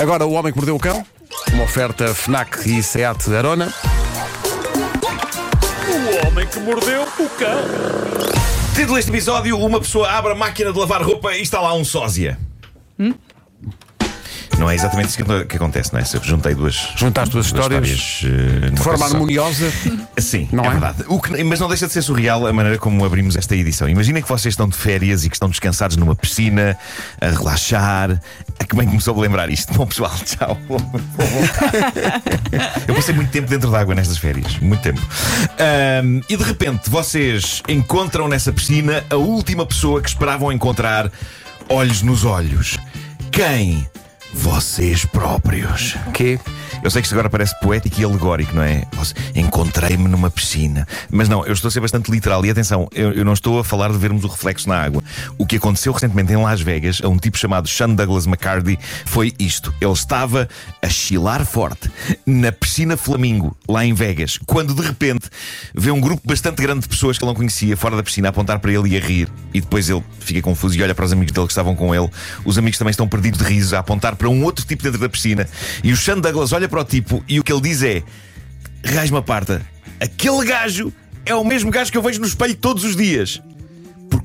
Agora o Homem que Mordeu o Cão, uma oferta FNAC e SEAT Arona. O homem que mordeu o cão. Título deste episódio: Uma pessoa abre a máquina de lavar roupa e está lá um sósia. Não é exatamente isso que, que acontece, não é? Eu juntei duas, Juntaste duas histórias eh, numa De forma harmoniosa. Sim, Não é, é? verdade. O que- mas não deixa de ser surreal a maneira como abrimos esta edição. Imaginem que vocês estão de férias e que estão descansados numa piscina, a relaxar. A que bem começou a lembrar isto. Bom, pessoal, tchau. Eu passei muito tempo dentro d'água nestas férias. Muito tempo. Ahm, e de repente vocês encontram nessa piscina a última pessoa que esperavam encontrar olhos nos olhos. Quem? Vocês próprios. Que? Eu sei que isto agora parece poético e alegórico, não é? Encontrei-me numa piscina. Mas não, eu estou a ser bastante literal. E atenção, eu, eu não estou a falar de vermos o reflexo na água. O que aconteceu recentemente em Las Vegas a um tipo chamado Sean Douglas McCarthy foi isto. Ele estava a chilar forte na piscina Flamingo, lá em Vegas, quando de repente vê um grupo bastante grande de pessoas que ele não conhecia fora da piscina a apontar para ele e a rir. E depois ele fica confuso e olha para os amigos dele que estavam com ele. Os amigos também estão perdidos de riso a apontar para um outro tipo dentro da piscina. E o Sean Douglas olha para o tipo e o que ele diz é: Raiz-me a parta, aquele gajo é o mesmo gajo que eu vejo no espelho todos os dias.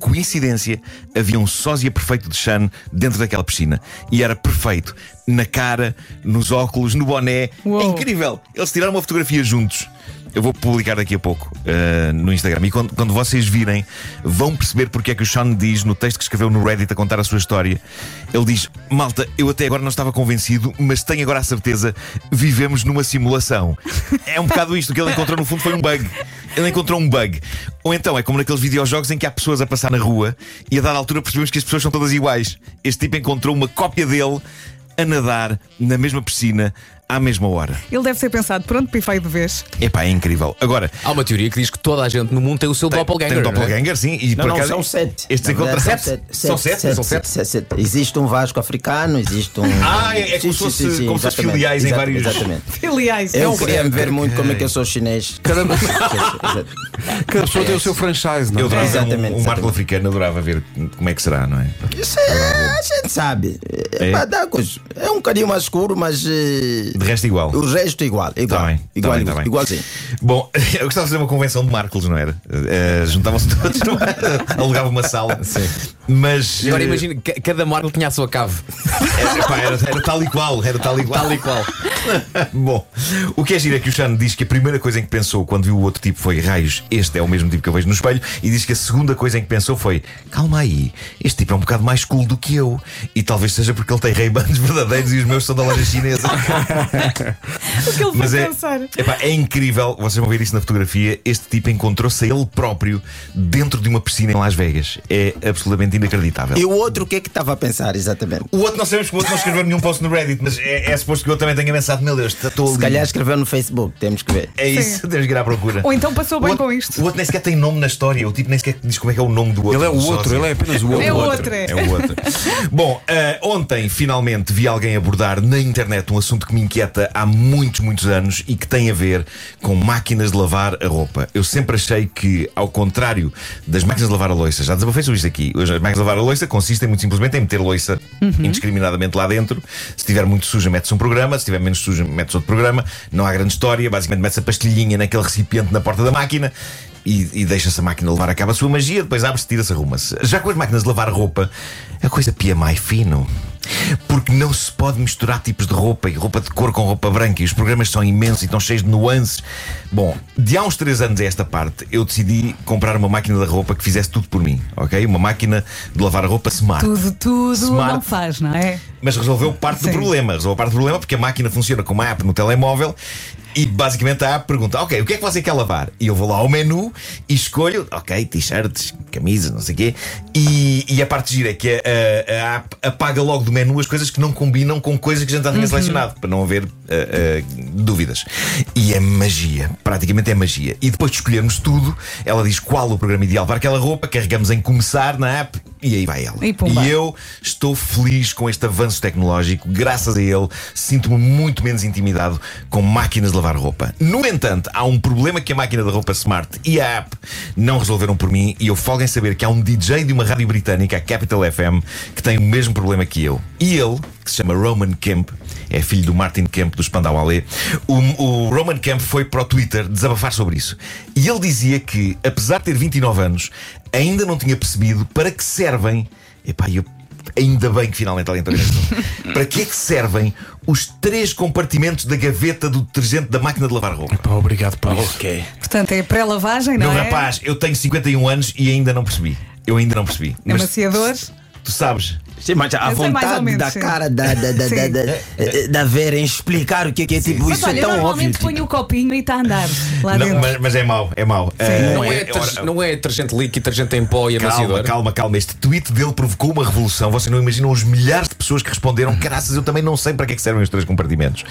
Coincidência, havia um sósia perfeito de Sean dentro daquela piscina. E era perfeito. Na cara, nos óculos, no boné. Uou. É incrível. Eles tiraram uma fotografia juntos. Eu vou publicar daqui a pouco uh, no Instagram. E quando, quando vocês virem, vão perceber porque é que o Sean diz no texto que escreveu no Reddit a contar a sua história. Ele diz: Malta, eu até agora não estava convencido, mas tenho agora a certeza, vivemos numa simulação. É um bocado isto. O que ele encontrou no fundo foi um bug. Ele encontrou um bug. Ou então é como naqueles videojogos em que há pessoas a passar na rua e a dada altura percebemos que as pessoas são todas iguais. Este tipo encontrou uma cópia dele a nadar na mesma piscina à mesma hora. Ele deve ter pensado, pronto, pifei de vez. Epá, é incrível. Agora, Há uma teoria que diz que toda a gente no mundo tem o seu doppelganger. tem um não é? doppelganger, sim. E Não, por não, acaso, são sete. Estes encontram verdade, sete. São sete? São sete? sete, sete. Existe um Vasco africano, existe um. Ah, é- é como se fosse- como se fosse exatamente, filiais em vários- Exatamente. Aliás, Eu é queria ver muito como é que eu sou chinês. Caramba. Exato. Cada pessoa tem o seu franchise, não Eu é? adorava ver um, Exatamente, um Marco africano, adorava ver como é que será, não é? Isso é, a gente sabe. É? É, é um bocadinho mais escuro, mas. De resto, igual. O resto igual. Igual. Tá bem, igual, tá bem, tá bem. igualzinho. Bom, eu gostava de fazer uma convenção de Marcos, não era? Eh, Juntavam-se todos, não era? alugava uma sala. Sim. Mas. E Agora eh, imagina, que cada Marco tinha a sua cave. Era, pá, era- era tal e qual, era tal e qual. Tal e qual. Bom, o que é giro é que o Sean diz que a primeira coisa em que pensou quando viu o outro tipo foi raios, este é o mesmo tipo que eu vejo no espelho, e diz que a segunda coisa em que pensou foi calma aí, este tipo é um bocado mais cool do que eu, e talvez seja porque ele tem Ray-Bans verdadeiros e os meus são da loja chinesa. o que ele Mas foi é, pensar. epá, é incrível, vocês vão ver isso na fotografia. Este tipo encontrou-se a ele próprio dentro de uma piscina em Las Vegas. É absolutamente inacreditável. E o outro, o que é que estava a pensar exatamente? O outro não sabemos que o outro não escreveu nenhum post no Reddit, mas é, é suposto que eu também tenha pensado: meu Deus, estou ali. Se calhar escreveu no Facebook, temos que ver. É isso, temos que ir à procura. Ou então passou bem outro- com isto. O outro nem sequer tem nome na história, o tipo nem sequer diz como é que é o nome do outro. Ele é o outro, sócio. ele é apenas o outro. É o outro, é. É o outro. Bom, eh, ontem finalmente vi alguém abordar na internet um assunto que me inquieta há muitos, muitos anos e que tem a ver com máquinas de lavar a roupa. Eu sempre achei que, ao contrário das máquinas de lavar a louça, já desabafei sobre isto aqui, as máquinas de lavar a louça consistem muito simplesmente em meter louça indiscriminadamente lá dentro. Se estiver muito suja, mete-se um programa, se estiver menos suja, mete-se outro programa. Não há grande história, basicamente mete-se a pastilhinha naquele recipiente na porta da máquina e, e deixa-se a máquina levar a cabo a sua magia, depois abre-se, tira-se, arruma-se. Já com as máquinas de lavar roupa, a coisa pia mais fino. Porque não se pode misturar tipos de roupa e roupa de cor com roupa branca e os programas são imensos e estão cheios de nuances. Bom, de há uns 3 anos a esta parte, eu decidi comprar uma máquina de roupa que fizesse tudo por mim, ok? Uma máquina de lavar a roupa smart. Tudo, tudo Smart. não faz, não é? Mas resolveu parte do Sim. problema. Resolveu parte do problema porque a máquina funciona com uma app no telemóvel e basicamente a app pergunta: Ok, o que é que você quer lavar? E eu vou lá ao menu e escolho, ok, t-shirts, camisas, não sei o quê. E, e a parte gira é que a, a- app apaga logo do menu as coisas que não combinam com coisas que a gente já tinha selecionado, para não haver ah, ah, dúvidas. E é magia, praticamente é magia. E depois de escolhermos tudo, ela diz qual o programa ideal para aquela roupa, carregamos em começar na app e aí vai ela. E pumba. eu estou feliz com este avanço tecnológico. Graças a ele, sinto-me muito menos intimidado com máquinas de lavar roupa. No entanto, há um problema que a máquina de roupa Smart e a app não resolveram por mim. E eu folgo em saber que há um DJ de uma rádio britânica, a Capital FM, que tem o mesmo problema que eu. E ele que se chama Roman Kemp, é filho do Martin Kemp do Spandau Ballet. O, o Roman Kemp foi para o Twitter desabafar sobre isso. E ele dizia que, apesar de ter 29 anos, ainda não tinha percebido para que servem. Epá, eu Ainda bem que finalmente alguém entrou. Para que é que servem os três compartimentos da gaveta do detergente da máquina de lavar roupa? Pá, obrigado por isso. Ok. Portanto, é pré-lavagem, não Meu é? rapaz, eu tenho 51 anos e ainda não percebi. Eu ainda não percebi. É maciador. tu sabes, Sim, mas a Eu vontade menos, da sim. cara da, da, da, da, da, da Vera em explicar o que é que é tipo Mas isso olha, é tão óbvio. normalmente tipo. põe o copinho e está a andar lá não, dentro. mas, mas é mau, é mau. Eh, Não é, eh, ora, não é detergente líquido, detergente em pó e Calma, amaciador. calma, calma. Este tweet dele provocou uma revolução. Vocês não imaginam os milhares de pessoas que responderam. Caraças, eu também não sei para que é que servem os três compartimentos.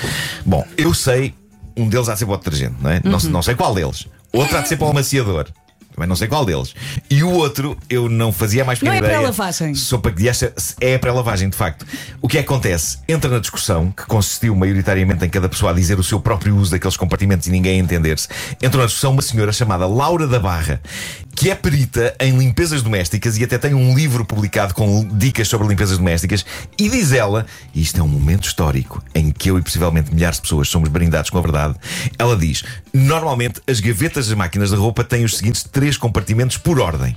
Bom, eu sei, um deles há de ser para o detergente, não é? Não, Uhum. não sei qual deles. Outro há de ser para o amaciador. Também não sei qual deles. E o outro, eu não fazia mais pequena Não é ideia. pré-lavagem. Sopa que acha é a pré-lavagem, de facto. O que é que acontece? Entra na discussão, que consistiu maioritariamente em cada pessoa a dizer o seu próprio uso daqueles compartimentos e ninguém a entender-se. Entrou na discussão uma senhora chamada Laura da Barra, que é perita em limpezas domésticas e até tem um livro publicado com dicas sobre limpezas domésticas. E diz ela, isto é um momento histórico em que eu e possivelmente milhares de pessoas somos brindados com a verdade. Ela diz: normalmente as gavetas das máquinas de roupa têm os seguintes três compartimentos por ordem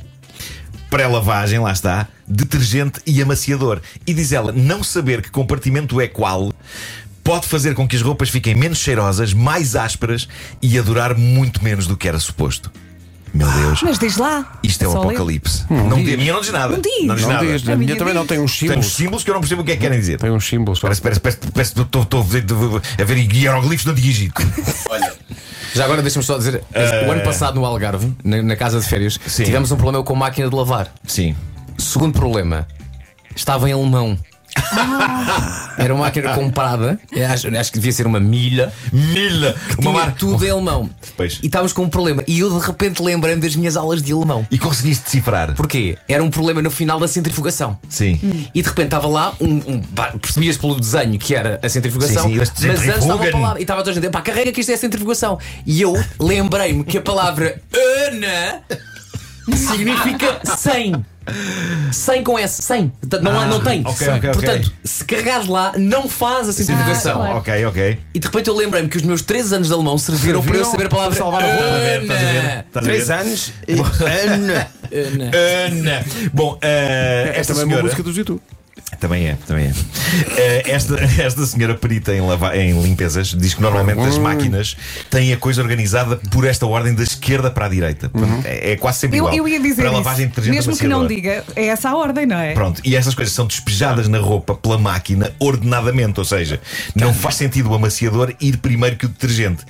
pré-lavagem, lá está, detergente e amaciador. E diz ela, não saber que compartimento é qual pode fazer com que as roupas fiquem menos cheirosas, mais ásperas e a durar muito menos do que era suposto. Meu Deus, Mas diz lá. isto é o Só apocalipse. não, diz, a minha não diz nada. Não diz. Não diz Não nada. diz, A a minha minha também não diz. tem uns Tem símbolos. uns símbolos que eu não percebo o que é que querem dizer. Tem uns símbolos. Parece, parece, parece, parece que estou- estou a ver hieroglifos do Egito. Já agora deixa-me só dizer: o ano passado no Algarve, na, na casa de férias, Sim. tivemos um problema com a máquina de lavar. Sim. Segundo problema, estava em alemão. Era uma máquina comprada, acho, acho que devia ser uma milha, Milha! Uma mar... tudo em alemão. Pois. E estávamos com um problema. E eu de repente lembrei-me das minhas aulas de alemão. E conseguiste decifrar? Porquê? Era um problema no final da centrifugação. Sim. E de repente estava lá, um, um, percebias pelo desenho que era a centrifugação, Sim, sim, mas antes estava uma centrifuga-me. palavra, e estava toda a gente, pá, carrega que isto é centrifugação. E eu lembrei-me que a palavra Ana significa 100. 100 com S, 100. Portanto, não, há- não tem. Ah, ok, ok, ok. Portanto, se carregares lá, não faz a centrifugação. Ah, claro. Ok, ok. E de repente eu lembrei-me que os meus 3 anos de alemão serviram, para eu Serviram saber a palavra para salvar a roupa. Ana. Estás a ver? Estás a ver? Três anos e. Ana. Ana. Ana. Bom, eh, É esta também uma senhora. música do YouTube. Também é, também é. Eh, esta, esta senhora perita em, lava- em limpezas diz que normalmente as máquinas têm a coisa organizada por esta ordem da esquerda para a direita. Portanto, é, é quase sempre Eu, igual. eu ia dizer para isso. lavagem de detergente Mesmo que não diga, é essa a ordem, não é? Pronto, e estas coisas são despejadas na roupa pela máquina ordenadamente, ou seja, não faz sentido o amaciador ir primeiro que o detergente.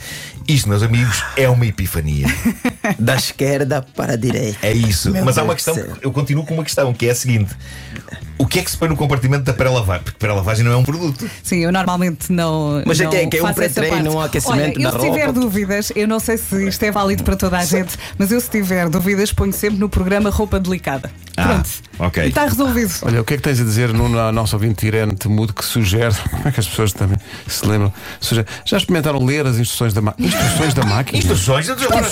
Isto, meus amigos, é uma epifania. Da esquerda para a direita. É isso. Meu Mas há Deus uma do questão, céu. eu continuo com uma questão, que é a seguinte: o que é que se põe no compartimento da pré-lavagem? Porque pré-lavagem não é um produto. Sim, eu normalmente não. Mas é não que é- que é um pré-treino, um aquecimento Olha, da eu se tiver dúvidas, eu não sei se isto é válido para toda a gente, mas eu se tiver dúvidas, ponho sempre no programa Roupa Delicada. Ah, Pronto. ok. E está resolvido. Olha, o que é que tens a dizer Nuno, à nossa ouvinte Irene Temudo que sugere, como é que as pessoas também se lembram? Sugere, já experimentaram ler as instruções da máquina? Instruções da máquina? Instruções? Agora,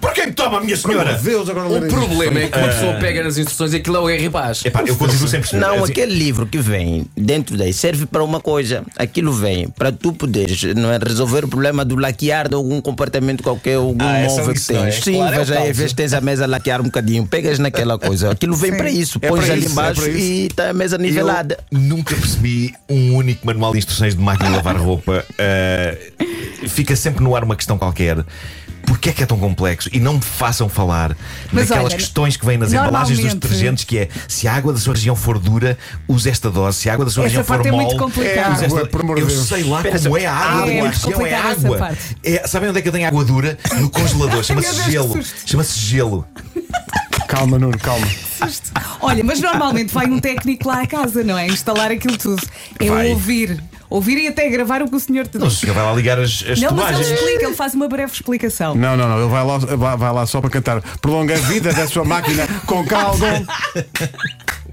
por quem me toma, minha senhora? Deus, agora O problema é que uma pessoa pega nas instruções e aquilo é o R paz. Epá, eu continuo sempre perceber. Não, aquele livro que vem dentro daí serve para uma coisa. Aquilo vem para tu poderes não é, resolver o problema do laquear de algum comportamento qualquer, algum Ah, é móvel que isso, não é? tens. Sim, Claro, é veja aí, às vezes tens a mesa a laquear um bocadinho, pegas naquela coisa. Aquilo vem Sim. para isso, É pões para ali isso, é embaixo e está a mesa Eu nivelada. nunca percebi um único manual de instruções de máquina de lavar roupa. Uh, fica sempre no ar uma questão qualquer. Porquê é que é tão complexo? E não me façam falar Mas naquelas olha, questões que vêm nas embalagens dos detergentes que é se a água da sua região for dura, use esta dose. Se a água da sua Essa região for é mole, muito complicada. use esta... Água, Eu Deus. sei lá Espera como é a água Ah, da é minha região, é água. É, sabem onde é que eu tenho água dura? No congelador. Chama-se gelo. Chama-se gelo. Calma, Nuno, calma. Olha, mas normalmente vai um técnico lá à casa, não é? Instalar aquilo tudo. É Vai. ouvir. Ouvir e até gravar o que o senhor te Não, diz. se vai lá ligar as, as Não, mas ele explica, ele faz uma breve explicação. Não, não, não, ele vai lá, vai, vai lá só para cantar. Prolonga a vida da sua máquina com calma.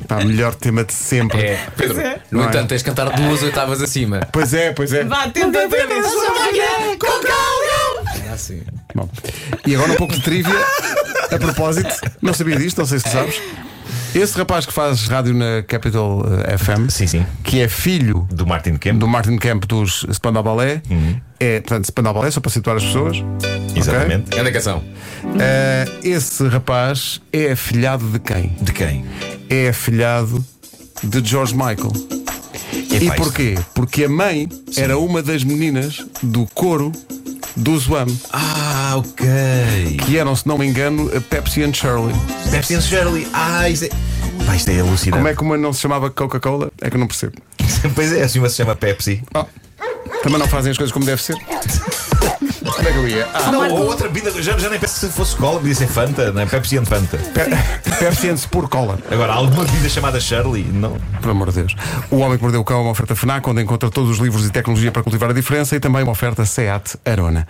Pá, melhor tema de sempre. É, Pedro, é. no Não é? entanto, tens de cantar duas oitavas acima. Pois é, pois é. Vá, tenta ver isso. Era assim. Bom, e agora um pouco de trivia. A propósito, não sabia disto, não sei se tu sabes. Esse rapaz que faz rádio na Capital eh, FM, Sim, sim. que é filho Do Martin Kemp. do Martin Camp dos Spandau Ballet, é, portanto, Spandau Ballet, só para situar as pessoas. Exatamente. Grande canção. Eh, esse rapaz é afilhado de quem? De quem? É afilhado de George Michael. E Epá, porquê? Porque a mãe era uma das meninas do coro do Zwam, Ah, ok. que eram, se não me engano, a Pepsi and Shirley. Pepsi and Shirley. Ah, isto é. Pá, isto é alucinante. Como é que uma não se chamava Coca-Cola? É que eu não percebo. Pois é, assim uma se chama Pepsi. Oh, também não fazem as coisas como deve ser. É que eu ia? Ah, Não, ou outra vida, já, já nem penso se fosse cola, podia ser Fanta, não é? Pepsi and Fanta. Pe- Pepsi and Spur Cola. Agora, alguma bebida chamada Shirley? Não. Pelo amor de Deus. O Homem que Mordeu o Cão é uma oferta FNAC, onde encontra todos os livros e tecnologia para cultivar a diferença e também uma oferta SEAT Arona.